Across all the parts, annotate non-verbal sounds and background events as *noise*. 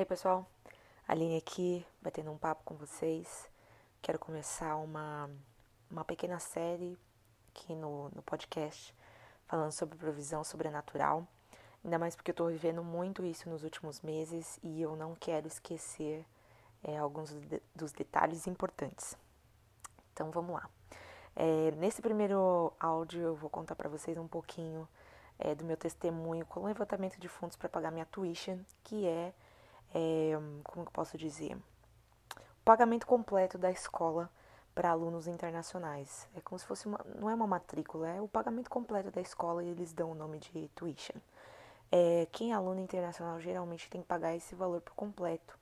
Hey pessoal, Aline aqui, batendo um papo com vocês. Quero começar uma, uma pequena série aqui no, no podcast falando sobre provisão sobrenatural. Ainda mais porque eu tô vivendo muito isso nos últimos meses e eu não quero esquecer é, alguns de, dos detalhes importantes. Então vamos lá. É, nesse primeiro áudio eu vou contar para vocês um pouquinho é, do meu testemunho com o levantamento de fundos para pagar minha tuition, que é, é como eu posso dizer, o pagamento completo da escola para alunos internacionais. É como se fosse uma, não é uma matrícula, é o pagamento completo da escola e eles dão o nome de tuition. É, quem é aluno internacional geralmente tem que pagar esse valor por completo.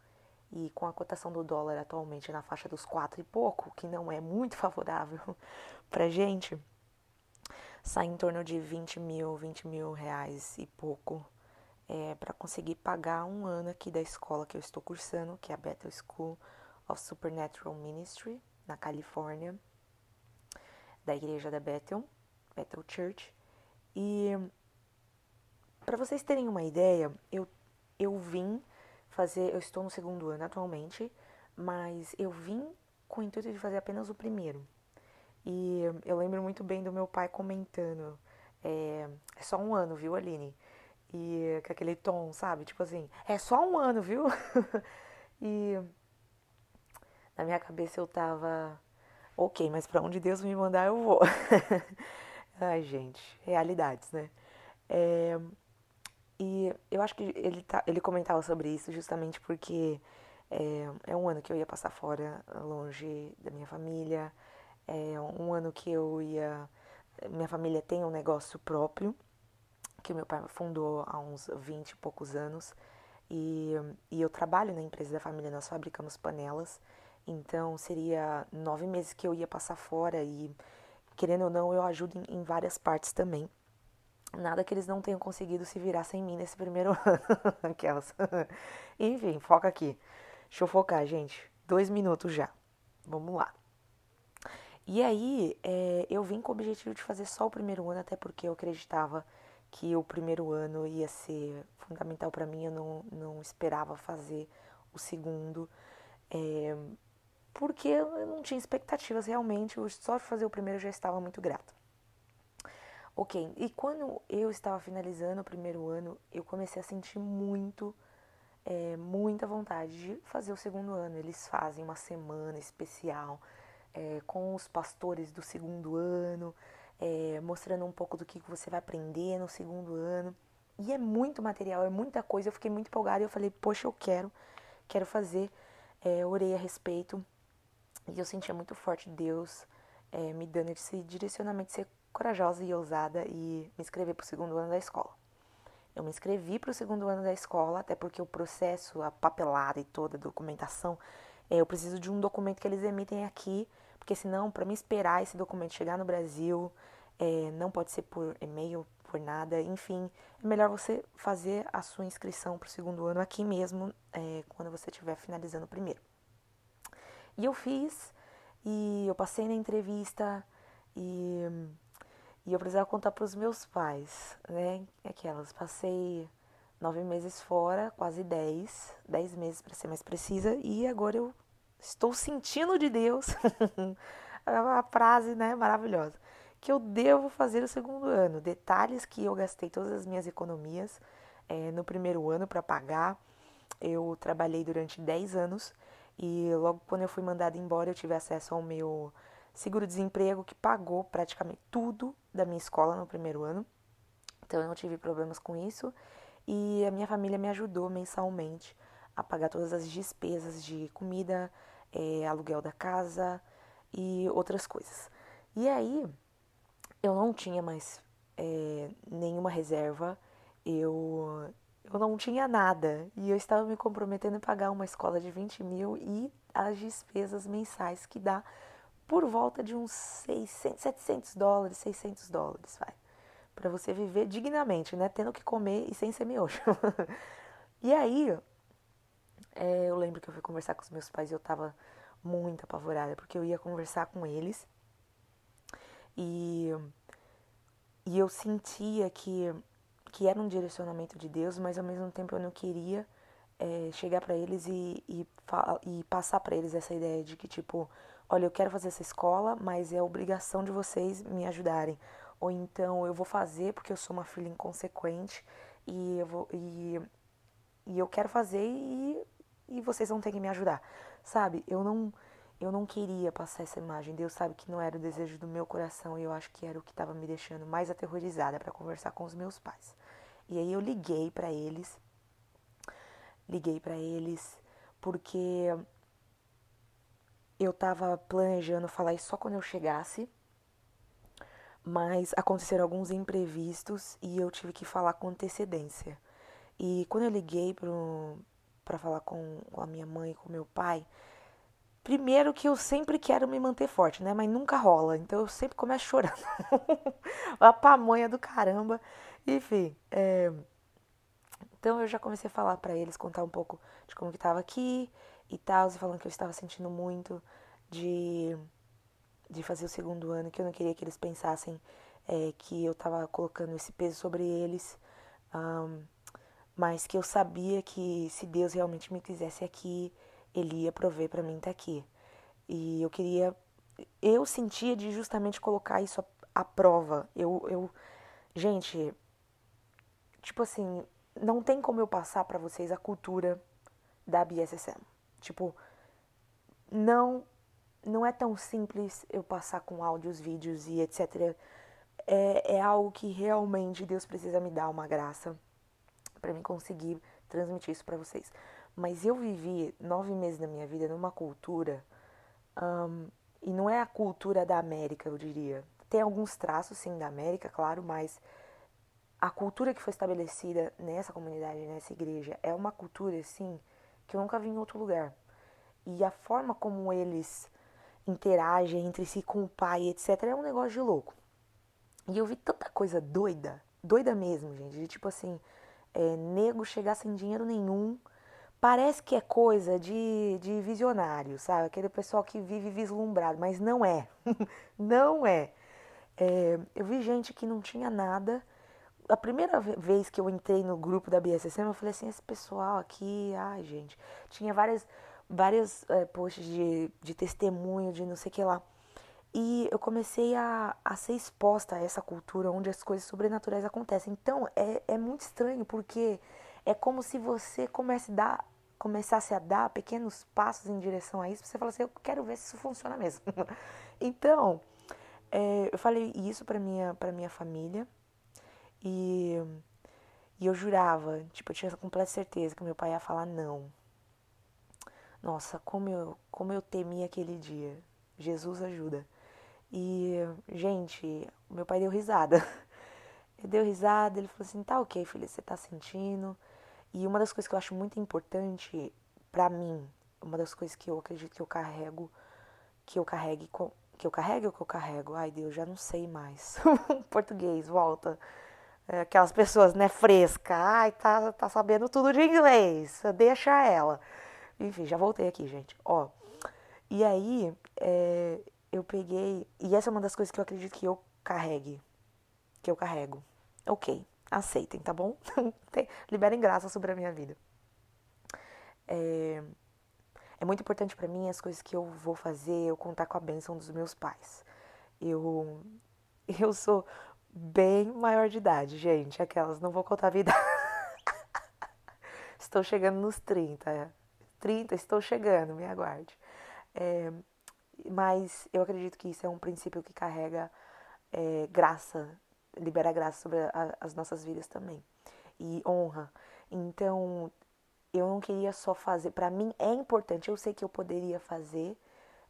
E com a cotação do dólar atualmente na faixa dos quatro e pouco, que não é muito *laughs* favorável para gente, sai em torno de 20 mil, 20 mil reais e pouco é, para conseguir pagar um ano aqui da escola que eu estou cursando, que é a Bethel School of Supernatural Ministry, na Califórnia, da igreja da Bethel, Bethel Church. E para vocês terem uma ideia, eu, eu vim fazer, eu estou no segundo ano atualmente, mas eu vim com o intuito de fazer apenas o primeiro. E eu lembro muito bem do meu pai comentando: é, é só um ano, viu, Aline? E com aquele tom, sabe? Tipo assim, é só um ano, viu? *laughs* e na minha cabeça eu tava, ok, mas para onde Deus me mandar eu vou. *laughs* Ai, gente, realidades, né? É, e eu acho que ele, tá, ele comentava sobre isso justamente porque é, é um ano que eu ia passar fora, longe da minha família, é um ano que eu ia. Minha família tem um negócio próprio, que meu pai fundou há uns 20 e poucos anos. E, e eu trabalho na empresa da família, nós fabricamos panelas. Então seria nove meses que eu ia passar fora e, querendo ou não, eu ajudo em, em várias partes também. Nada que eles não tenham conseguido se virar sem mim nesse primeiro *laughs* ano. Aquelas. *laughs* Enfim, foca aqui. Deixa eu focar, gente. Dois minutos já. Vamos lá. E aí, é, eu vim com o objetivo de fazer só o primeiro ano, até porque eu acreditava que o primeiro ano ia ser fundamental para mim, eu não, não esperava fazer o segundo, é, porque eu não tinha expectativas realmente, só de fazer o primeiro já estava muito grata. Ok, e quando eu estava finalizando o primeiro ano, eu comecei a sentir muito, é, muita vontade de fazer o segundo ano. Eles fazem uma semana especial é, com os pastores do segundo ano, é, mostrando um pouco do que você vai aprender no segundo ano. E é muito material, é muita coisa. Eu fiquei muito empolgada e eu falei, poxa, eu quero, quero fazer. É, orei a respeito e eu sentia muito forte Deus é, me dando esse direcionamento de ser corajosa e ousada e me inscrever para o segundo ano da escola. Eu me inscrevi para o segundo ano da escola, até porque o processo, a papelada e toda a documentação é, eu preciso de um documento que eles emitem aqui, porque senão, para me esperar esse documento chegar no Brasil, é, não pode ser por e-mail, por nada, enfim, é melhor você fazer a sua inscrição para o segundo ano aqui mesmo, é, quando você estiver finalizando o primeiro. E eu fiz, e eu passei na entrevista, e, e eu precisava contar para os meus pais, né? Aquelas, passei nove meses fora, quase dez, dez meses para ser mais precisa, e agora eu estou sentindo de Deus *laughs* a frase, né, maravilhosa, que eu devo fazer o segundo ano. Detalhes que eu gastei todas as minhas economias é, no primeiro ano para pagar. Eu trabalhei durante 10 anos e logo quando eu fui mandada embora eu tive acesso ao meu seguro-desemprego que pagou praticamente tudo da minha escola no primeiro ano. Então eu não tive problemas com isso e a minha família me ajudou mensalmente a pagar todas as despesas de comida, é, aluguel da casa e outras coisas. E aí eu não tinha mais é, nenhuma reserva, eu, eu não tinha nada e eu estava me comprometendo a pagar uma escola de 20 mil e as despesas mensais que dá por volta de uns 600, 700 dólares, 600 dólares, vai para você viver dignamente, né? Tendo que comer e sem ser miojo. *laughs* e aí, é, eu lembro que eu fui conversar com os meus pais e eu tava muito apavorada, porque eu ia conversar com eles e, e eu sentia que, que era um direcionamento de Deus, mas ao mesmo tempo eu não queria é, chegar para eles e, e, e passar para eles essa ideia de que, tipo, olha, eu quero fazer essa escola, mas é obrigação de vocês me ajudarem. Ou então eu vou fazer porque eu sou uma filha inconsequente e eu, vou, e, e eu quero fazer e, e vocês vão ter que me ajudar. Sabe? Eu não eu não queria passar essa imagem. Deus sabe que não era o desejo do meu coração e eu acho que era o que estava me deixando mais aterrorizada para conversar com os meus pais. E aí eu liguei para eles. Liguei para eles porque eu estava planejando falar isso só quando eu chegasse. Mas aconteceram alguns imprevistos e eu tive que falar com antecedência. E quando eu liguei para falar com, com a minha mãe com meu pai, Primeiro que eu sempre quero me manter forte, né? Mas nunca rola. Então eu sempre começo *laughs* chorando. a pamonha do caramba. Enfim. É... Então eu já comecei a falar para eles, contar um pouco de como que tava aqui e tal. Falando que eu estava sentindo muito de, de fazer o segundo ano. Que eu não queria que eles pensassem é, que eu tava colocando esse peso sobre eles. Um, mas que eu sabia que se Deus realmente me quisesse aqui ele ia prover para mim estar tá aqui. E eu queria, eu sentia de justamente colocar isso à, prova. Eu, eu, gente, tipo assim, não tem como eu passar para vocês a cultura da BSSM. Tipo, não não é tão simples eu passar com áudios, vídeos e etc. É, é algo que realmente Deus precisa me dar uma graça para mim conseguir transmitir isso para vocês. Mas eu vivi nove meses da minha vida numa cultura, um, e não é a cultura da América, eu diria. Tem alguns traços, sim, da América, claro, mas a cultura que foi estabelecida nessa comunidade, nessa igreja, é uma cultura, assim, que eu nunca vi em outro lugar. E a forma como eles interagem entre si com o pai, etc., é um negócio de louco. E eu vi tanta coisa doida, doida mesmo, gente, de tipo assim, é, nego chegar sem dinheiro nenhum Parece que é coisa de, de visionário, sabe? Aquele pessoal que vive vislumbrado, mas não é. *laughs* não é. é. Eu vi gente que não tinha nada. A primeira vez que eu entrei no grupo da BSSM, eu falei assim: esse pessoal aqui, ai gente, tinha várias, várias é, posts de, de testemunho, de não sei o que lá. E eu comecei a, a ser exposta a essa cultura onde as coisas sobrenaturais acontecem. Então é, é muito estranho, porque é como se você comece dar, começasse a dar pequenos passos em direção a isso. Você fala assim, eu quero ver se isso funciona mesmo. *laughs* então, é, eu falei isso para minha para minha família e, e eu jurava, tipo, eu tinha completa certeza que meu pai ia falar não. Nossa, como eu como eu temi aquele dia. Jesus ajuda. E, gente, meu pai deu risada. *laughs* Ele deu risada, ele falou assim: tá ok, filha, você tá sentindo. E uma das coisas que eu acho muito importante para mim, uma das coisas que eu acredito que eu carrego, que eu carregue, que eu carrego ou que eu carrego? Ai, Deus, já não sei mais. *laughs* Português, volta. É, aquelas pessoas, né, fresca. Ai, tá, tá sabendo tudo de inglês. Deixa ela. Enfim, já voltei aqui, gente. Ó. E aí, é, eu peguei. E essa é uma das coisas que eu acredito que eu carregue. Que eu carrego. Ok aceitem, tá bom? *laughs* Liberem graça sobre a minha vida. É, é muito importante para mim as coisas que eu vou fazer, eu contar com a bênção dos meus pais. Eu, *laughs* eu sou bem maior de idade, gente. Aquelas, não vou contar a vida. *laughs* estou chegando nos 30. 30, estou chegando, me aguarde. É, mas eu acredito que isso é um princípio que carrega é, graça libera graça sobre a, as nossas vidas também e honra. Então, eu não queria só fazer. Para mim é importante. Eu sei que eu poderia fazer,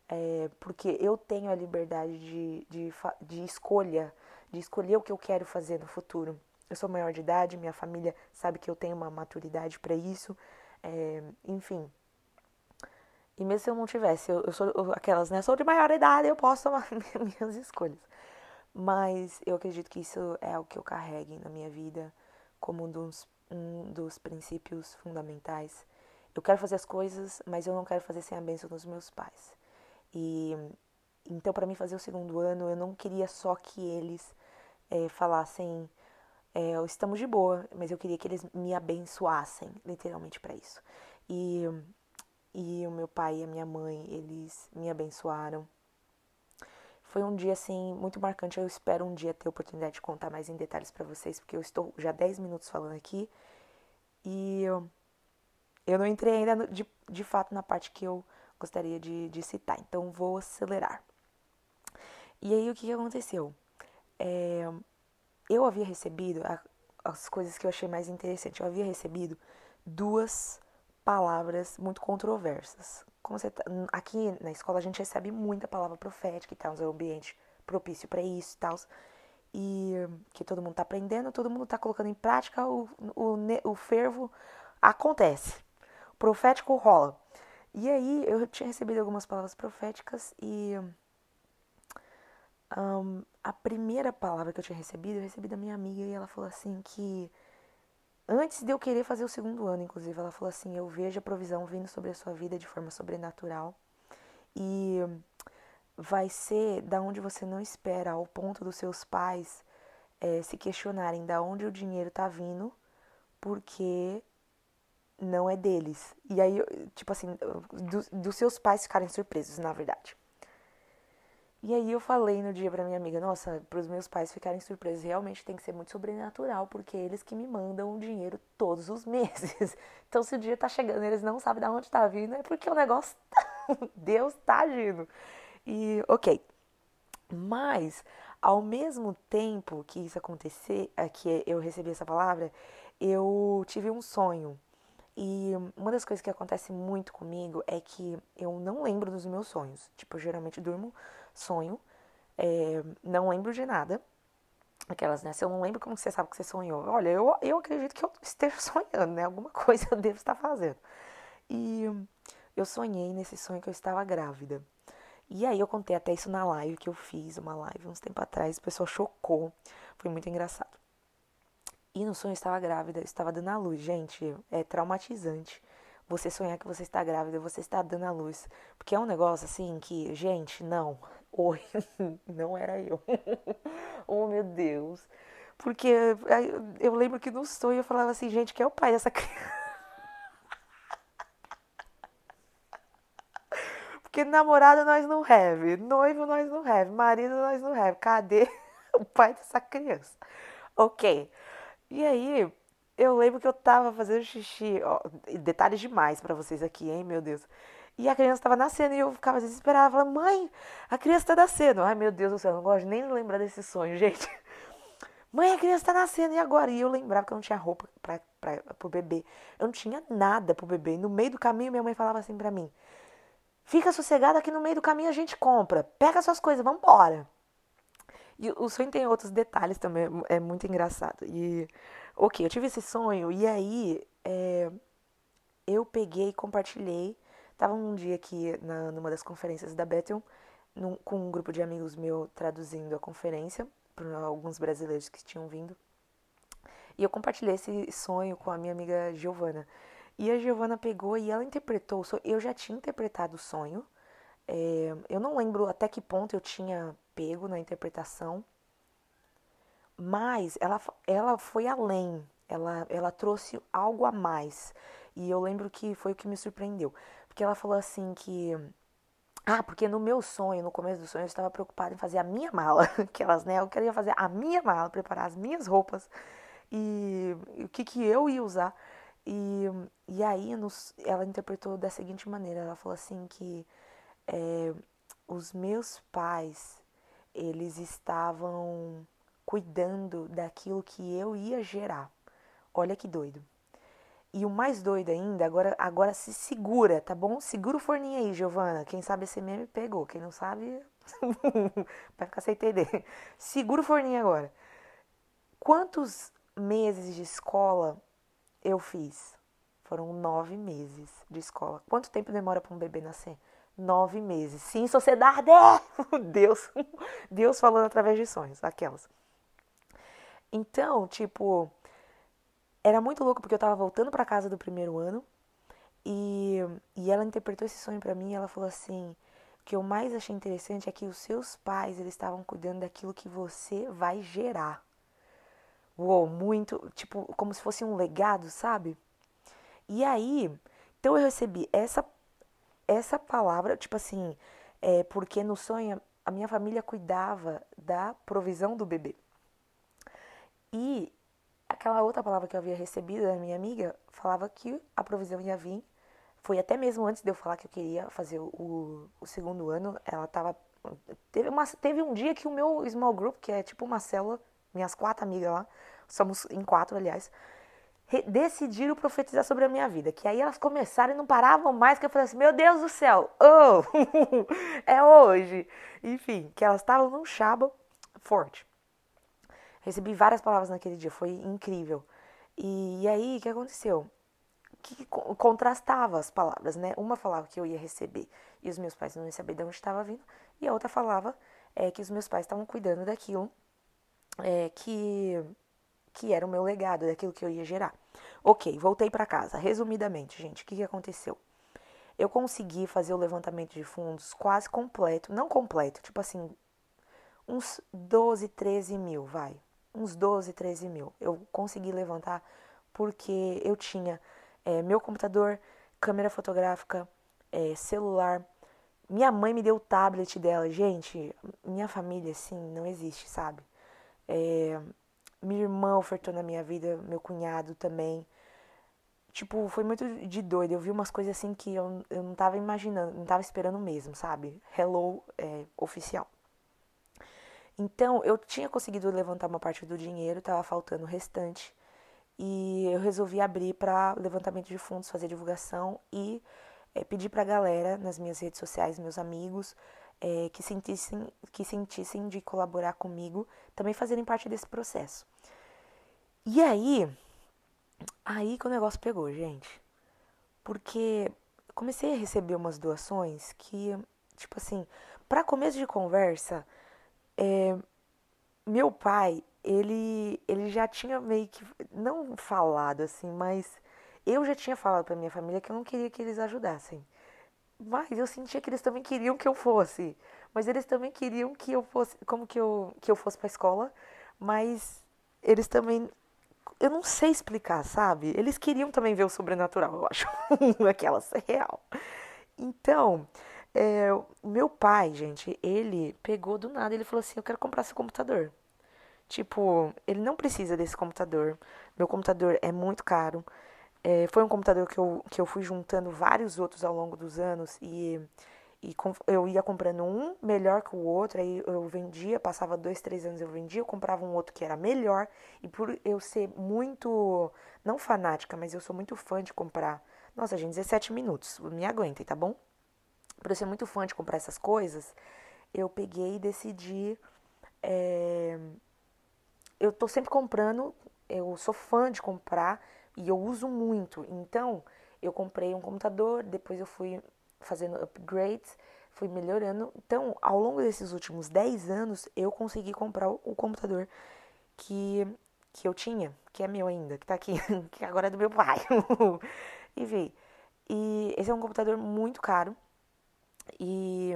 é, porque eu tenho a liberdade de, de, de escolha, de escolher o que eu quero fazer no futuro. Eu sou maior de idade, minha família sabe que eu tenho uma maturidade para isso, é, enfim. E mesmo se eu não tivesse, eu, eu sou aquelas, né? Sou de maior idade, eu posso tomar *laughs* minhas escolhas. Mas eu acredito que isso é o que eu carregue na minha vida como um dos, um dos princípios fundamentais. Eu quero fazer as coisas, mas eu não quero fazer sem a bênção dos meus pais. E então, para mim fazer o segundo ano, eu não queria só que eles é, falassem é, estamos de boa, mas eu queria que eles me abençoassem, literalmente para isso. E, e o meu pai e a minha mãe, eles me abençoaram. Foi um dia assim muito marcante. Eu espero um dia ter oportunidade de contar mais em detalhes para vocês, porque eu estou já 10 minutos falando aqui e eu, não entrei ainda de, de fato na parte que eu gostaria de, de citar, então vou acelerar. E aí o que, que aconteceu? É, eu havia recebido a, as coisas que eu achei mais interessante. Eu havia recebido duas palavras muito controversas. Como você tá, aqui na escola a gente recebe muita palavra profética e tal, é um ambiente propício para isso e tal. E que todo mundo tá aprendendo, todo mundo tá colocando em prática, o, o, o fervo acontece. O profético rola. E aí eu tinha recebido algumas palavras proféticas e um, a primeira palavra que eu tinha recebido, eu recebi da minha amiga e ela falou assim que antes de eu querer fazer o segundo ano, inclusive, ela falou assim: "Eu vejo a provisão vindo sobre a sua vida de forma sobrenatural e vai ser da onde você não espera, ao ponto dos seus pais é, se questionarem da onde o dinheiro tá vindo, porque não é deles. E aí, tipo assim, do, dos seus pais ficarem surpresos, na verdade. E aí eu falei no dia pra minha amiga, nossa, pros meus pais ficarem surpresos, realmente tem que ser muito sobrenatural, porque é eles que me mandam o dinheiro todos os *laughs* meses. Então se o dia tá chegando eles não sabem de onde tá vindo, é porque o negócio *laughs* tá... Deus tá agindo. E ok. Mas, ao mesmo tempo que isso acontecer, é, que eu recebi essa palavra, eu tive um sonho. E uma das coisas que acontece muito comigo é que eu não lembro dos meus sonhos. Tipo, eu geralmente durmo sonho, é, não lembro de nada. Aquelas, né? Se eu não lembro, como você sabe que você sonhou? Olha, eu, eu acredito que eu esteja *laughs* sonhando, né? Alguma coisa eu devo estar fazendo. E eu sonhei nesse sonho que eu estava grávida. E aí eu contei até isso na live que eu fiz, uma live uns tempo atrás, o pessoal chocou. Foi muito engraçado. E no sonho eu estava grávida, eu estava dando a luz. Gente, é traumatizante você sonhar que você está grávida, você está dando a luz. Porque é um negócio assim que, gente, não. *laughs* Oi, não era eu. *laughs* oh, meu Deus. Porque eu lembro que no sonho eu falava assim, gente, que é o pai dessa criança. *laughs* Porque namorado nós não have, noivo nós não have, marido nós não have. Cadê o pai dessa criança? Ok. E aí, eu lembro que eu tava fazendo xixi. Ó, detalhes demais para vocês aqui, hein, meu Deus. E a criança tava nascendo e eu ficava desesperada. Falando, mãe, a criança tá nascendo. Ai, meu Deus do céu, não gosto nem de lembrar desse sonho, *laughs* gente. Mãe, a criança tá nascendo, e agora? E eu lembrava que eu não tinha roupa pra, pra, pro bebê. Eu não tinha nada pro bebê. E no meio do caminho, minha mãe falava assim pra mim: Fica sossegada que no meio do caminho a gente compra. Pega suas coisas, vamos embora. E o sonho tem outros detalhes também, é muito engraçado. E Ok, eu tive esse sonho e aí é, eu peguei e compartilhei. Tava um dia aqui na, numa das conferências da Bethel, num, com um grupo de amigos meu traduzindo a conferência para alguns brasileiros que tinham vindo. E eu compartilhei esse sonho com a minha amiga Giovana. E a Giovana pegou e ela interpretou o sonho. Eu já tinha interpretado o sonho. É, eu não lembro até que ponto eu tinha pego na interpretação. Mas ela, ela foi além, ela, ela trouxe algo a mais. E eu lembro que foi o que me surpreendeu. Porque ela falou assim que. Ah, porque no meu sonho, no começo do sonho, eu estava preocupada em fazer a minha mala. *laughs* Aquelas, né? Eu queria fazer a minha mala, preparar as minhas roupas. E, e o que, que eu ia usar. E, e aí nos, ela interpretou da seguinte maneira: ela falou assim que é, os meus pais, eles estavam cuidando daquilo que eu ia gerar. Olha que doido. E o mais doido ainda, agora, agora se segura, tá bom? Segura o forninho aí, Giovana. Quem sabe esse meme pegou. Quem não sabe, *laughs* vai ficar sem entender. Segura o forninho agora. Quantos meses de escola eu fiz? Foram nove meses de escola. Quanto tempo demora para um bebê nascer? Nove meses. Sim, sociedade! *laughs* Deus, *laughs* Deus falando através de sonhos, aquelas. Então, tipo, era muito louco porque eu tava voltando para casa do primeiro ano e, e ela interpretou esse sonho para mim e ela falou assim: o que eu mais achei interessante é que os seus pais eles estavam cuidando daquilo que você vai gerar. uou, muito, tipo, como se fosse um legado, sabe? E aí, então eu recebi essa essa palavra, tipo assim, é, porque no sonho a minha família cuidava da provisão do bebê. E aquela outra palavra que eu havia recebido da minha amiga falava que a provisão ia vir. Foi até mesmo antes de eu falar que eu queria fazer o, o segundo ano, ela tava. Teve, uma, teve um dia que o meu small group, que é tipo uma célula, minhas quatro amigas lá, somos em quatro, aliás, decidiram profetizar sobre a minha vida. Que aí elas começaram e não paravam mais, que eu falei assim, meu Deus do céu, oh, *laughs* é hoje. Enfim, que elas estavam num chaba forte. Recebi várias palavras naquele dia, foi incrível. E, e aí, o que aconteceu? Que contrastava as palavras, né? Uma falava que eu ia receber e os meus pais não iam saber de onde estava vindo, e a outra falava é, que os meus pais estavam cuidando daquilo é, que que era o meu legado, daquilo que eu ia gerar. Ok, voltei para casa. Resumidamente, gente, o que, que aconteceu? Eu consegui fazer o levantamento de fundos quase completo, não completo, tipo assim, uns 12, 13 mil, vai. Uns 12, 13 mil. Eu consegui levantar porque eu tinha é, meu computador, câmera fotográfica, é, celular. Minha mãe me deu o tablet dela. Gente, minha família, assim, não existe, sabe? É, minha irmã ofertou na minha vida, meu cunhado também. Tipo, foi muito de doido. Eu vi umas coisas assim que eu, eu não tava imaginando, não tava esperando mesmo, sabe? Hello é, oficial. Então, eu tinha conseguido levantar uma parte do dinheiro, tava faltando o restante. E eu resolvi abrir para levantamento de fundos, fazer divulgação e é, pedir pra galera nas minhas redes sociais, meus amigos, é, que, sentissem, que sentissem de colaborar comigo, também fazerem parte desse processo. E aí, aí que o negócio pegou, gente. Porque comecei a receber umas doações que, tipo assim, para começo de conversa, é, meu pai, ele, ele já tinha meio que, não falado assim, mas eu já tinha falado para minha família que eu não queria que eles ajudassem. Mas eu sentia que eles também queriam que eu fosse. Mas eles também queriam que eu fosse, como que eu, que eu fosse pra escola. Mas eles também, eu não sei explicar, sabe? Eles queriam também ver o sobrenatural, eu acho. *laughs* Aquela real. Então, é, meu pai, gente, ele pegou do nada, ele falou assim, eu quero comprar esse computador. Tipo, ele não precisa desse computador. Meu computador é muito caro. É, foi um computador que eu, que eu fui juntando vários outros ao longo dos anos e, e com, eu ia comprando um melhor que o outro, aí eu vendia, passava dois, três anos eu vendia, eu comprava um outro que era melhor e por eu ser muito, não fanática, mas eu sou muito fã de comprar, nossa gente, 17 minutos, me aguentem, tá bom? Por eu ser muito fã de comprar essas coisas, eu peguei e decidi, é, eu tô sempre comprando, eu sou fã de comprar e eu uso muito. Então, eu comprei um computador, depois eu fui fazendo upgrades, fui melhorando. Então, ao longo desses últimos 10 anos, eu consegui comprar o computador que, que eu tinha, que é meu ainda, que tá aqui, *laughs* que agora é do meu pai. *laughs* Enfim, e esse é um computador muito caro. E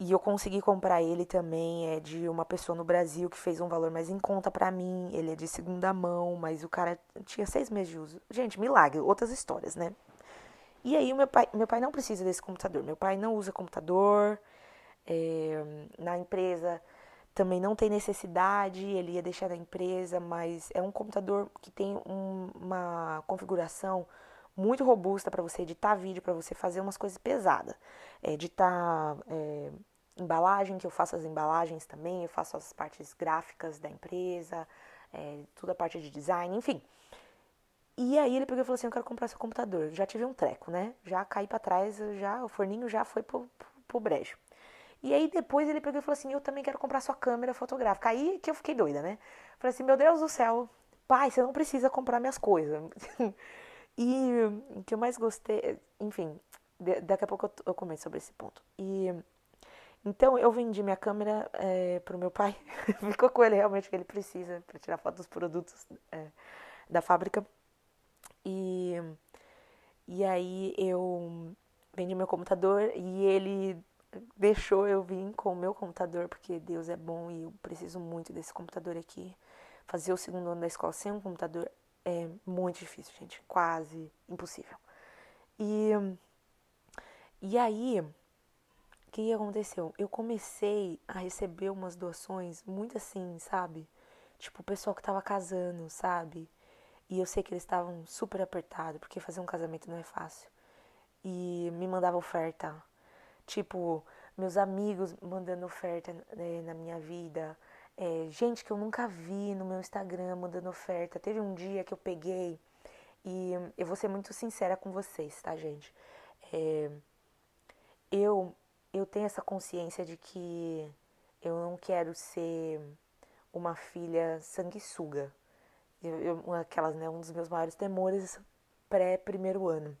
e eu consegui comprar ele também, é de uma pessoa no Brasil que fez um valor mais em conta para mim. Ele é de segunda mão, mas o cara tinha seis meses de uso. Gente, milagre, outras histórias, né? E aí meu pai, meu pai não precisa desse computador. Meu pai não usa computador. É, na empresa também não tem necessidade, ele ia deixar na empresa, mas é um computador que tem um, uma configuração muito robusta para você editar vídeo, para você fazer umas coisas pesadas. É, editar é, embalagem, que eu faço as embalagens também, eu faço as partes gráficas da empresa, é, toda a parte de design, enfim. E aí ele pegou e falou assim, eu quero comprar seu computador. Já tive um treco, né? Já caí para trás, já o forninho já foi pro, pro, pro brejo. E aí depois ele pegou e falou assim, eu também quero comprar sua câmera fotográfica. Aí que eu fiquei doida, né? Falei assim, meu Deus do céu, pai, você não precisa comprar minhas coisas. *laughs* e o que eu mais gostei, enfim, daqui a pouco eu, eu comento sobre esse ponto. E então eu vendi minha câmera é, pro meu pai, *laughs* ficou com ele realmente que ele precisa para tirar foto dos produtos é, da fábrica. E, e aí eu vendi meu computador e ele deixou eu vir com o meu computador, porque Deus é bom e eu preciso muito desse computador aqui. fazer o segundo ano da escola sem um computador é muito difícil, gente. Quase impossível. E, e aí, o que aconteceu? Eu comecei a receber umas doações muito assim, sabe? Tipo, o pessoal que tava casando, sabe? E eu sei que eles estavam super apertados, porque fazer um casamento não é fácil. E me mandava oferta. Tipo, meus amigos mandando oferta né, na minha vida. É, gente que eu nunca vi no meu Instagram mandando oferta. Teve um dia que eu peguei e eu vou ser muito sincera com vocês, tá, gente? É, eu, eu tenho essa consciência de que eu não quero ser uma filha sanguessuga. Eu, eu, aquelas, né, um dos meus maiores temores pré-primeiro ano.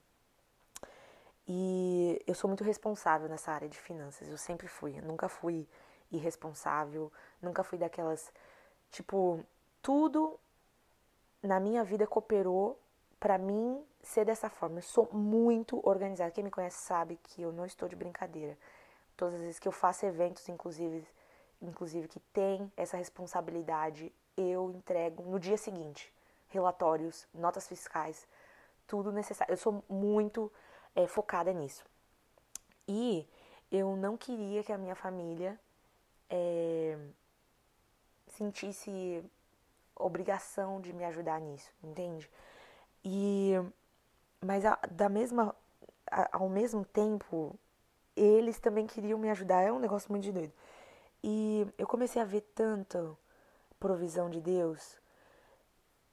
E eu sou muito responsável nessa área de finanças, eu sempre fui. Eu nunca fui irresponsável, nunca fui daquelas. Tipo, tudo na minha vida cooperou para mim ser dessa forma. Eu sou muito organizada. Quem me conhece sabe que eu não estou de brincadeira. Todas as vezes que eu faço eventos, inclusive, inclusive que tem essa responsabilidade, eu entrego no dia seguinte relatórios, notas fiscais, tudo necessário. Eu sou muito é, focada nisso. E eu não queria que a minha família é, sentisse obrigação de me ajudar nisso, entende? E mas a, da mesma a, ao mesmo tempo eles também queriam me ajudar, é um negócio muito de doido. E eu comecei a ver tanta provisão de Deus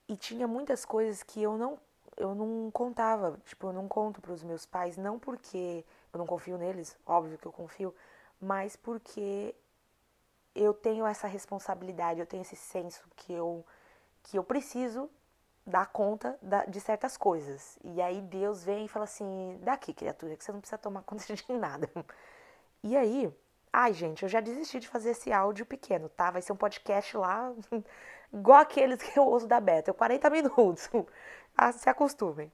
e tinha muitas coisas que eu não eu não contava, tipo, eu não conto para os meus pais, não porque eu não confio neles, óbvio que eu confio, mas porque eu tenho essa responsabilidade, eu tenho esse senso que eu que eu preciso dar conta de certas coisas. E aí Deus vem e fala assim: daqui, criatura, que você não precisa tomar *laughs* conta de nada. E aí, ai, gente, eu já desisti de fazer esse áudio pequeno, tá? Vai ser um podcast lá, *laughs* igual aqueles que eu uso da Beta, 40 minutos. *laughs* Ah, se acostumem.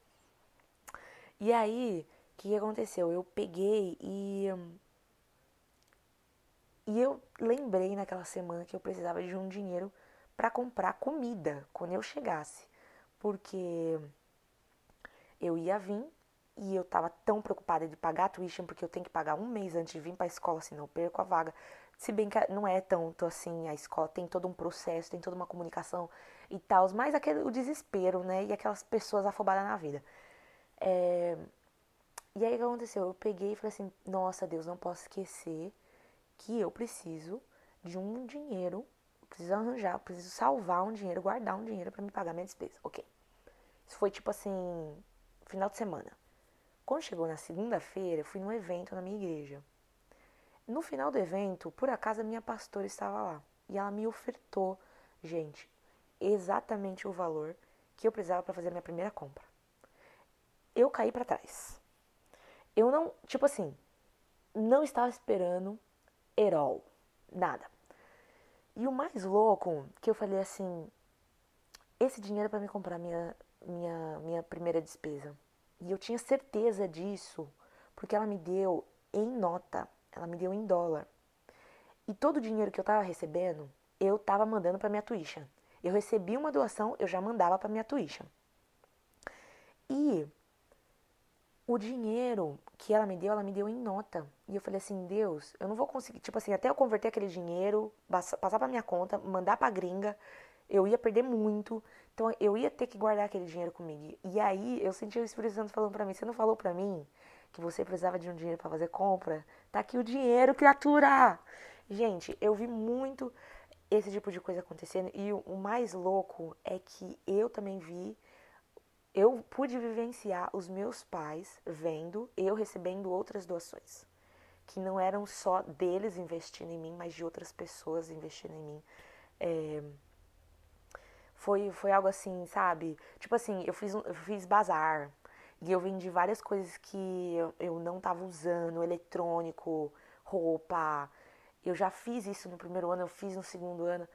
E aí, o que aconteceu? Eu peguei e. E eu lembrei naquela semana que eu precisava de um dinheiro para comprar comida quando eu chegasse. Porque eu ia vir e eu tava tão preocupada de pagar a tuition, porque eu tenho que pagar um mês antes de vir para a escola, senão eu perco a vaga. Se bem que não é tanto assim, a escola tem todo um processo, tem toda uma comunicação e tal, mas aquele, o desespero, né? E aquelas pessoas afobadas na vida. É... E aí o que aconteceu? Eu peguei e falei assim: nossa, Deus, não posso esquecer que eu preciso de um dinheiro, preciso arranjar, preciso salvar um dinheiro, guardar um dinheiro para me pagar minha despesa. Ok. Isso foi tipo assim, final de semana. Quando chegou na segunda-feira, eu fui num evento na minha igreja. No final do evento, por acaso, a minha pastora estava lá. E ela me ofertou, gente, exatamente o valor que eu precisava para fazer a minha primeira compra. Eu caí para trás. Eu não, tipo assim, não estava esperando herol, nada. E o mais louco que eu falei assim, esse dinheiro é para me comprar minha minha minha primeira despesa. E eu tinha certeza disso, porque ela me deu em nota, ela me deu em dólar. E todo o dinheiro que eu estava recebendo, eu estava mandando para minha tuition. Eu recebi uma doação, eu já mandava para minha tuition. E o dinheiro que ela me deu, ela me deu em nota. E eu falei assim, Deus, eu não vou conseguir, tipo assim, até eu converter aquele dinheiro, passar para minha conta, mandar para gringa, eu ia perder muito. Então eu ia ter que guardar aquele dinheiro comigo. E aí eu senti o Espírito Santo falando para mim, você não falou para mim que você precisava de um dinheiro para fazer compra? Tá aqui o dinheiro, criatura. Gente, eu vi muito esse tipo de coisa acontecendo. E o mais louco é que eu também vi, eu pude vivenciar os meus pais vendo eu recebendo outras doações. Que não eram só deles investindo em mim, mas de outras pessoas investindo em mim. É, foi, foi algo assim, sabe? Tipo assim, eu fiz, eu fiz bazar. E eu vendi várias coisas que eu, eu não tava usando, eletrônico, roupa, eu já fiz isso no primeiro ano, eu fiz no segundo ano.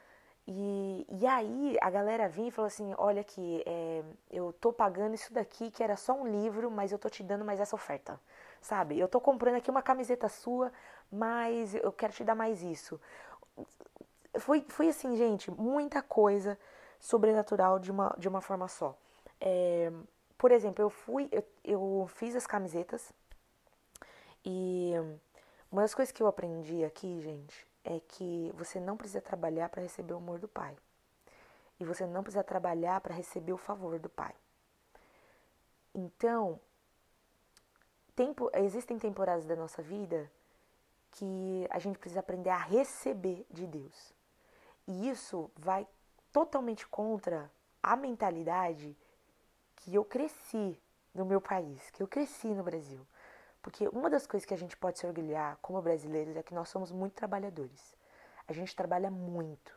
E, e aí a galera vinha e falou assim: Olha aqui, é, eu tô pagando isso daqui que era só um livro, mas eu tô te dando mais essa oferta. Sabe? Eu tô comprando aqui uma camiseta sua, mas eu quero te dar mais isso. Foi, foi assim, gente, muita coisa sobrenatural de uma, de uma forma só. É, por exemplo, eu fui, eu, eu fiz as camisetas e uma das coisas que eu aprendi aqui, gente, é que você não precisa trabalhar para receber o amor do pai. E você não precisa trabalhar para receber o favor do pai. Então, tempo, existem temporadas da nossa vida que a gente precisa aprender a receber de Deus. E isso vai totalmente contra a mentalidade que eu cresci no meu país, que eu cresci no Brasil. Porque uma das coisas que a gente pode se orgulhar como brasileiros é que nós somos muito trabalhadores. A gente trabalha muito.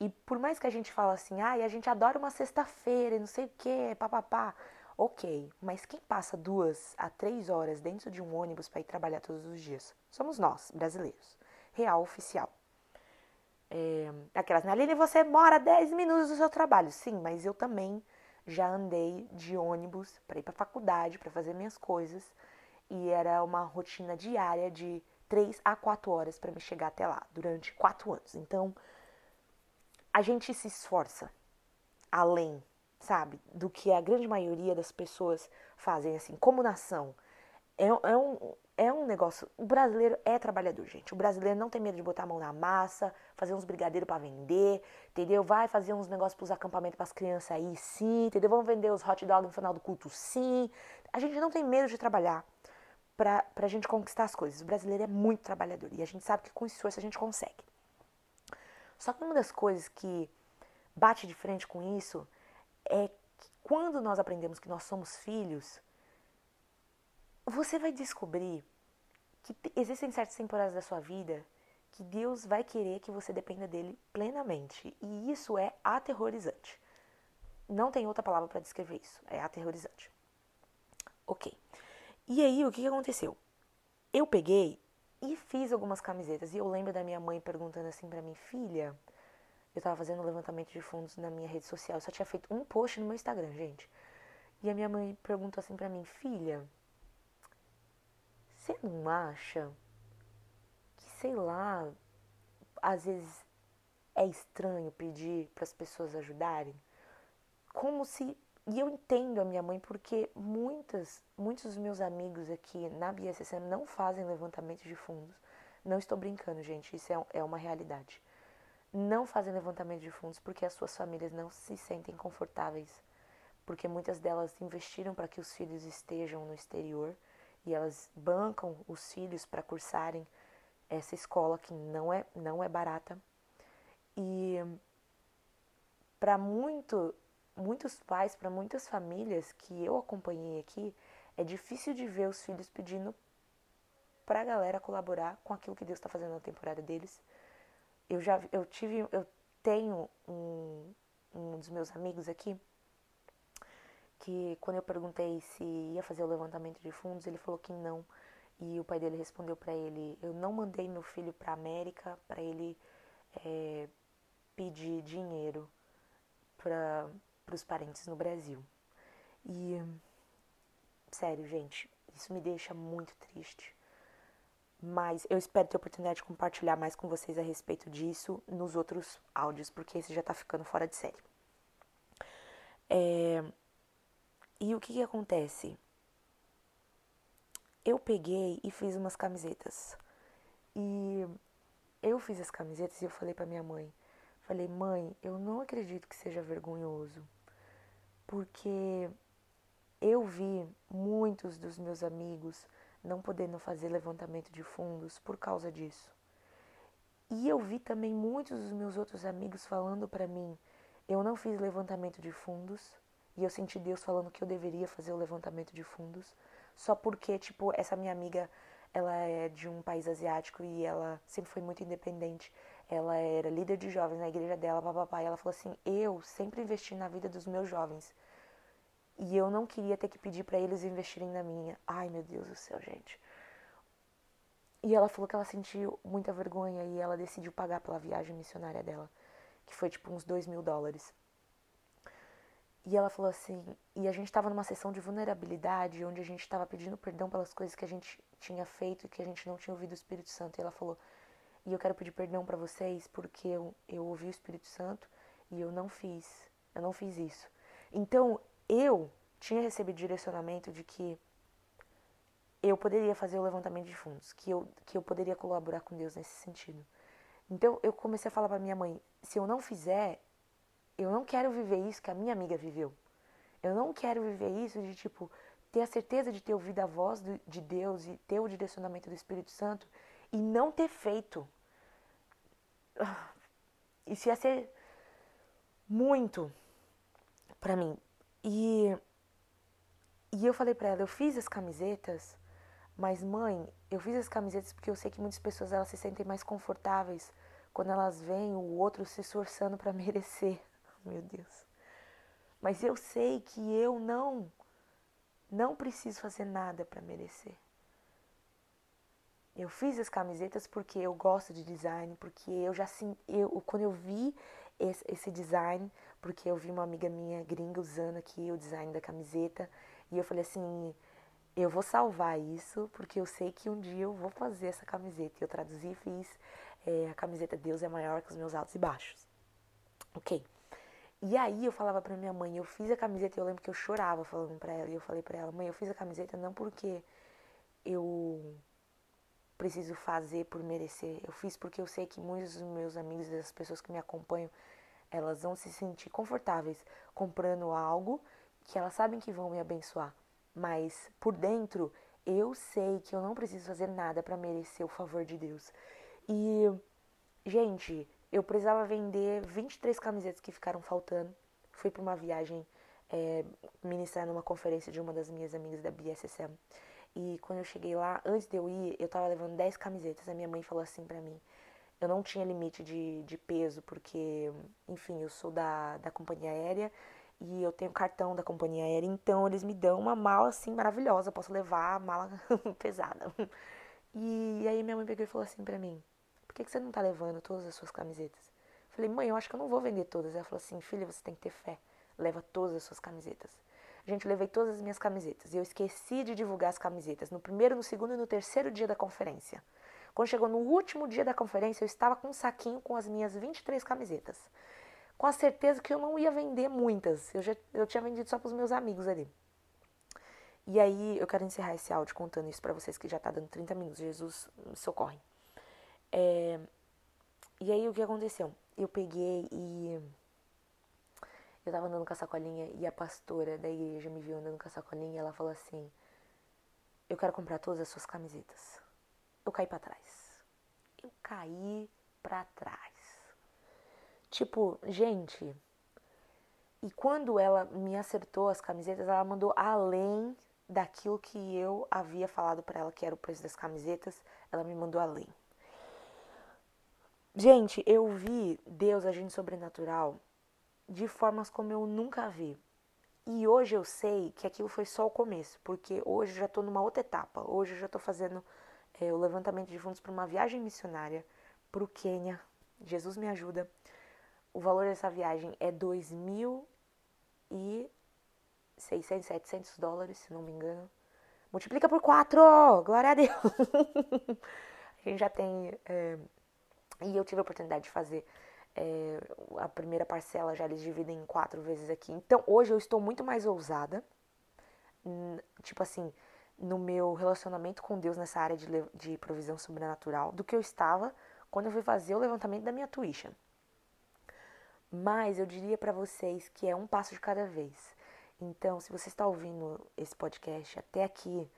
E por mais que a gente fala assim, ah, a gente adora uma sexta-feira não sei o quê, papapá. Ok, mas quem passa duas a três horas dentro de um ônibus para ir trabalhar todos os dias? Somos nós, brasileiros. Real oficial. É, aquelas, né? Aline, você mora 10 minutos do seu trabalho. Sim, mas eu também já andei de ônibus para ir para faculdade, para fazer minhas coisas. E era uma rotina diária de 3 a 4 horas para me chegar até lá, durante 4 anos. Então, a gente se esforça além sabe? Do que a grande maioria das pessoas fazem, assim, como nação. É, é, um, é um negócio. O brasileiro é trabalhador, gente. O brasileiro não tem medo de botar a mão na massa, fazer uns brigadeiros para vender, entendeu? Vai fazer uns negócios pros acampamentos pras crianças aí, sim, entendeu? Vamos vender os hot dogs no final do culto, sim. A gente não tem medo de trabalhar pra, pra gente conquistar as coisas. O brasileiro é muito trabalhador e a gente sabe que com esforço a gente consegue. Só que uma das coisas que bate de frente com isso é que quando nós aprendemos que nós somos filhos, você vai descobrir que existem certas temporadas da sua vida que Deus vai querer que você dependa dele plenamente. E isso é aterrorizante. Não tem outra palavra para descrever isso. É aterrorizante. Ok. E aí, o que aconteceu? Eu peguei e fiz algumas camisetas. E eu lembro da minha mãe perguntando assim para mim, filha, eu tava fazendo um levantamento de fundos na minha rede social. Eu só tinha feito um post no meu Instagram, gente. E a minha mãe perguntou assim pra mim, filha, você não acha que, sei lá, às vezes é estranho pedir para as pessoas ajudarem? Como se. E eu entendo a minha mãe porque muitas, muitos dos meus amigos aqui na BSC não fazem levantamento de fundos. Não estou brincando, gente, isso é, é uma realidade não fazem levantamento de fundos porque as suas famílias não se sentem confortáveis, porque muitas delas investiram para que os filhos estejam no exterior e elas bancam os filhos para cursarem essa escola que não é não é barata. E para muito muitos pais, para muitas famílias que eu acompanhei aqui, é difícil de ver os filhos pedindo para a galera colaborar com aquilo que Deus está fazendo na temporada deles eu já eu tive eu tenho um, um dos meus amigos aqui que quando eu perguntei se ia fazer o levantamento de fundos ele falou que não. E o pai dele respondeu para ele eu não mandei meu filho para América para ele é, pedir dinheiro para os parentes no Brasil. E sério gente isso me deixa muito triste. Mas eu espero ter a oportunidade de compartilhar mais com vocês a respeito disso nos outros áudios, porque esse já tá ficando fora de série. É... E o que, que acontece? Eu peguei e fiz umas camisetas. E eu fiz as camisetas e eu falei para minha mãe, falei: "Mãe, eu não acredito que seja vergonhoso, porque eu vi muitos dos meus amigos não podendo fazer levantamento de fundos por causa disso. E eu vi também muitos dos meus outros amigos falando para mim: eu não fiz levantamento de fundos, e eu senti Deus falando que eu deveria fazer o levantamento de fundos, só porque, tipo, essa minha amiga, ela é de um país asiático e ela sempre foi muito independente. Ela era líder de jovens na igreja dela, papapá, e ela falou assim: "Eu sempre investi na vida dos meus jovens. E eu não queria ter que pedir para eles investirem na minha. Ai, meu Deus do céu, gente. E ela falou que ela sentiu muita vergonha e ela decidiu pagar pela viagem missionária dela, que foi tipo uns dois mil dólares. E ela falou assim, e a gente estava numa sessão de vulnerabilidade, onde a gente estava pedindo perdão pelas coisas que a gente tinha feito e que a gente não tinha ouvido o Espírito Santo. E ela falou, e eu quero pedir perdão para vocês porque eu, eu ouvi o Espírito Santo e eu não fiz Eu não fiz isso. Então, eu tinha recebido direcionamento de que eu poderia fazer o levantamento de fundos, que eu, que eu poderia colaborar com Deus nesse sentido. Então, eu comecei a falar para minha mãe: se eu não fizer, eu não quero viver isso que a minha amiga viveu. Eu não quero viver isso de tipo ter a certeza de ter ouvido a voz de Deus e ter o direcionamento do Espírito Santo e não ter feito. *sighs* Isso ia ser muito para mim. E, e eu falei para ela, eu fiz as camisetas, mas mãe, eu fiz as camisetas porque eu sei que muitas pessoas elas se sentem mais confortáveis quando elas veem o outro se esforçando para *laughs* merecer. Meu Deus. Mas eu sei que eu não não preciso fazer nada para merecer. Eu fiz as camisetas porque eu gosto de design, porque eu já eu quando eu vi esse, esse design, porque eu vi uma amiga minha gringa usando aqui o design da camiseta e eu falei assim, eu vou salvar isso porque eu sei que um dia eu vou fazer essa camiseta. Eu traduzi e fiz é, a camiseta Deus é maior que os meus altos e baixos. Ok. E aí eu falava pra minha mãe, eu fiz a camiseta eu lembro que eu chorava falando pra ela. E eu falei pra ela, mãe, eu fiz a camiseta não porque eu preciso fazer por merecer. Eu fiz porque eu sei que muitos dos meus amigos das pessoas que me acompanham, elas vão se sentir confortáveis comprando algo que elas sabem que vão me abençoar. Mas por dentro, eu sei que eu não preciso fazer nada para merecer o favor de Deus. E, gente, eu precisava vender 23 camisetas que ficaram faltando. Fui para uma viagem é, ministrar numa conferência de uma das minhas amigas da BSSM. E quando eu cheguei lá, antes de eu ir, eu tava levando 10 camisetas. A minha mãe falou assim pra mim: eu não tinha limite de, de peso, porque, enfim, eu sou da, da companhia aérea e eu tenho cartão da companhia aérea, então eles me dão uma mala assim maravilhosa, eu posso levar a mala *laughs* pesada. E aí minha mãe pegou e falou assim pra mim: por que, você não tá levando todas as suas camisetas? Eu falei, mãe, eu acho que eu não vou vender todas. Ela falou assim, filha, você tem que ter fé. Leva todas as suas camisetas. Gente, levei todas as minhas camisetas. E eu esqueci de divulgar as camisetas no primeiro, no segundo e no terceiro dia da conferência. Quando chegou no último dia da conferência, eu estava com um saquinho com as minhas 23 camisetas. Com a certeza que eu não ia vender muitas. Eu, já, eu tinha vendido só para os meus amigos ali. E aí, eu quero encerrar esse áudio contando isso para vocês que já está dando 30 minutos. Jesus me socorre. É, e aí o que aconteceu? Eu peguei e. Eu tava andando com a sacolinha e a pastora da igreja me viu andando com a sacolinha e ela falou assim: Eu quero comprar todas as suas camisetas. Eu caí para trás. Eu caí para trás. Tipo, gente. E quando ela me acertou as camisetas, ela mandou além daquilo que eu havia falado para ela que era o preço das camisetas, ela me mandou além. Gente, eu vi Deus agindo sobrenatural de formas como eu nunca vi. E hoje eu sei que aquilo foi só o começo, porque hoje eu já estou numa outra etapa. Hoje eu já estou fazendo é, o levantamento de fundos para uma viagem missionária para o Quênia. Jesus me ajuda. O valor dessa viagem é 2.600, 700 dólares, se não me engano. Multiplica por 4! Glória a Deus! *laughs* a gente já tem é, e eu tive a oportunidade de fazer é, a primeira parcela, já eles dividem em quatro vezes aqui. Então hoje eu estou muito mais ousada, tipo assim, no meu relacionamento com Deus nessa área de, de provisão sobrenatural, do que eu estava quando eu fui fazer o levantamento da minha tuition. Mas eu diria para vocês que é um passo de cada vez. Então, se você está ouvindo esse podcast até aqui,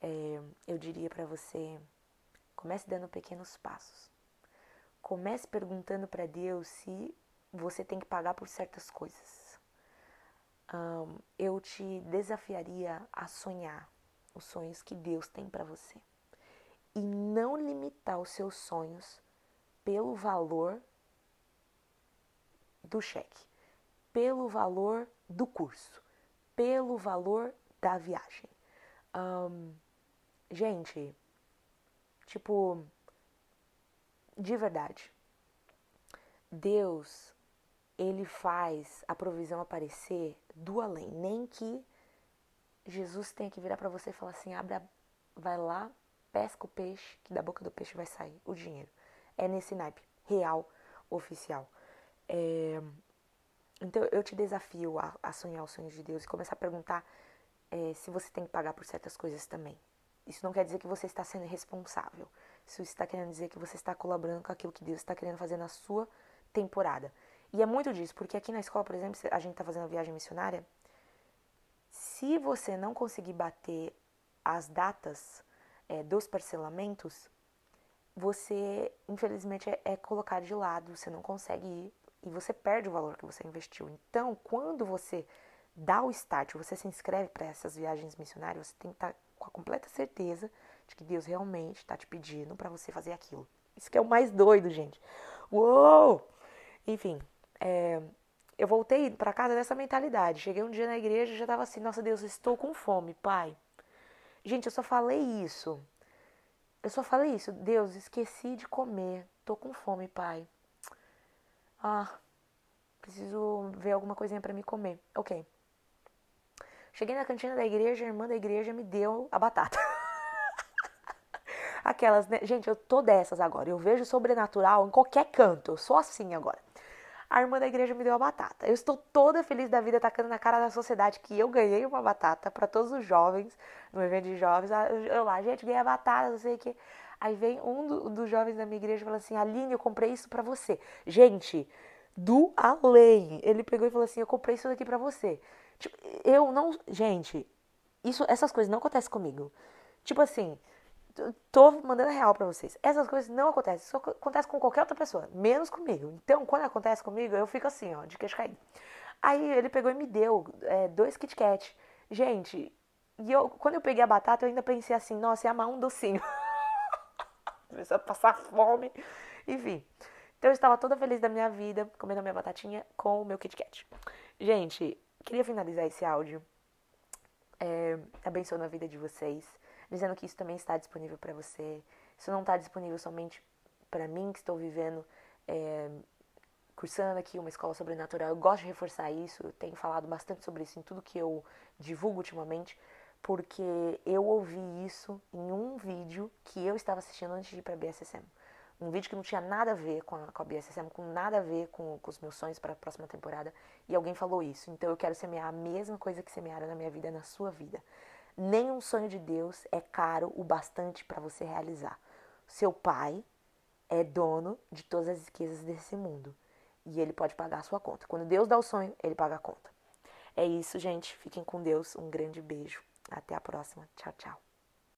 é, eu diria para você comece dando pequenos passos. Comece perguntando para Deus se você tem que pagar por certas coisas. Um, eu te desafiaria a sonhar os sonhos que Deus tem para você e não limitar os seus sonhos pelo valor do cheque, pelo valor do curso, pelo valor da viagem. Um, gente, tipo, de verdade. Deus, ele faz a provisão aparecer do além, nem que Jesus tenha que virar para você e falar assim: "Abra, vai lá, pesca o peixe, que da boca do peixe vai sair o dinheiro". É nesse naipe real, oficial. É... Então eu te desafio a, a sonhar os sonhos de Deus e começar a perguntar é, se você tem que pagar por certas coisas também. Isso não quer dizer que você está sendo responsável. Isso está querendo dizer que você está colaborando com aquilo que Deus está querendo fazer na sua temporada. E é muito disso, porque aqui na escola, por exemplo, a gente está fazendo a viagem missionária. Se você não conseguir bater as datas é, dos parcelamentos, você, infelizmente, é, é colocado de lado, você não consegue ir e você perde o valor que você investiu. Então, quando você dá o start, você se inscreve para essas viagens missionárias, você tem que estar tá com a completa certeza de que Deus realmente está te pedindo para você fazer aquilo. Isso que é o mais doido, gente. Uou! Enfim, é, eu voltei para casa dessa mentalidade. Cheguei um dia na igreja e já estava assim: Nossa Deus, estou com fome, Pai. Gente, eu só falei isso. Eu só falei isso. Deus, esqueci de comer. Tô com fome, Pai. Ah, preciso ver alguma coisinha para me comer. Ok. Cheguei na cantina da igreja, a irmã da igreja me deu a batata. *laughs* Aquelas, né? Gente, eu tô dessas agora. Eu vejo sobrenatural em qualquer canto. Eu sou assim agora. A irmã da igreja me deu a batata. Eu estou toda feliz da vida, tacando na cara da sociedade que eu ganhei uma batata para todos os jovens, no evento de jovens. Ah, eu lá, gente, ganhei a batata, não sei o que. Aí vem um do, dos jovens da minha igreja e fala assim: Aline, eu comprei isso para você. Gente, do além. Ele pegou e falou assim: Eu comprei isso daqui para você. Tipo, eu não. Gente, isso, essas coisas não acontecem comigo. Tipo assim, tô mandando real para vocês. Essas coisas não acontecem. Isso acontece com qualquer outra pessoa, menos comigo. Então, quando acontece comigo, eu fico assim, ó, de queixo caído. Aí ele pegou e me deu é, dois Kit Kat. Gente, e eu, quando eu peguei a batata, eu ainda pensei assim, nossa, ia amar um docinho. *laughs* Começou a passar fome. Enfim. Então eu estava toda feliz da minha vida, comendo a minha batatinha com o meu Kit Kat. Gente, queria finalizar esse áudio é, abençoando a vida de vocês, dizendo que isso também está disponível para você. Isso não está disponível somente para mim, que estou vivendo, é, cursando aqui uma escola sobrenatural. Eu gosto de reforçar isso, eu tenho falado bastante sobre isso em tudo que eu divulgo ultimamente, porque eu ouvi isso em um vídeo que eu estava assistindo antes de ir para a BSSM um vídeo que não tinha nada a ver com a, com a BSSM, com nada a ver com, com os meus sonhos para a próxima temporada, e alguém falou isso. Então eu quero semear a mesma coisa que semearam na minha vida, na sua vida. Nenhum sonho de Deus é caro o bastante para você realizar. Seu pai é dono de todas as riquezas desse mundo e ele pode pagar a sua conta. Quando Deus dá o sonho, ele paga a conta. É isso, gente. Fiquem com Deus. Um grande beijo. Até a próxima. Tchau, tchau.